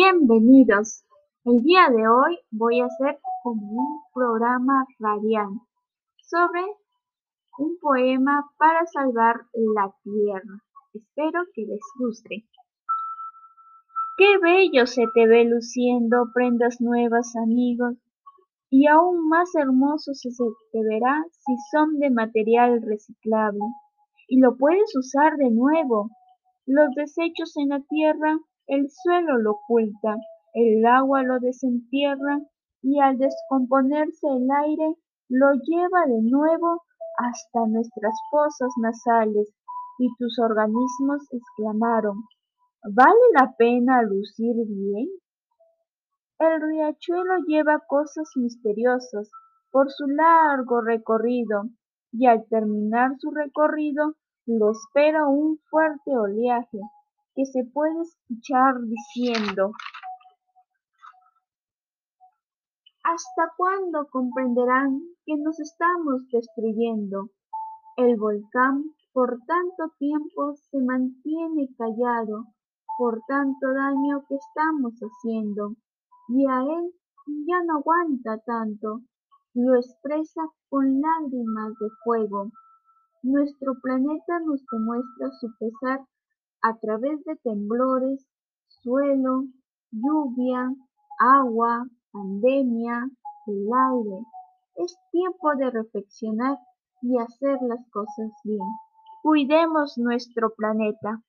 Bienvenidos. El día de hoy voy a hacer un programa radial sobre un poema para salvar la tierra. Espero que les guste. Qué bello se te ve luciendo prendas nuevas, amigos, y aún más hermoso se te verá si son de material reciclable y lo puedes usar de nuevo. Los desechos en la tierra el suelo lo oculta, el agua lo desentierra y al descomponerse el aire lo lleva de nuevo hasta nuestras fosas nasales y tus organismos exclamaron, ¿vale la pena lucir bien? El riachuelo lleva cosas misteriosas por su largo recorrido y al terminar su recorrido lo espera un fuerte oleaje que se puede escuchar diciendo ¿Hasta cuándo comprenderán que nos estamos destruyendo? El volcán por tanto tiempo se mantiene callado por tanto daño que estamos haciendo y a él ya no aguanta tanto, lo expresa con lágrimas de fuego. Nuestro planeta nos demuestra su pesar a través de temblores, suelo, lluvia, agua, pandemia, el aire. Es tiempo de reflexionar y hacer las cosas bien. Cuidemos nuestro planeta.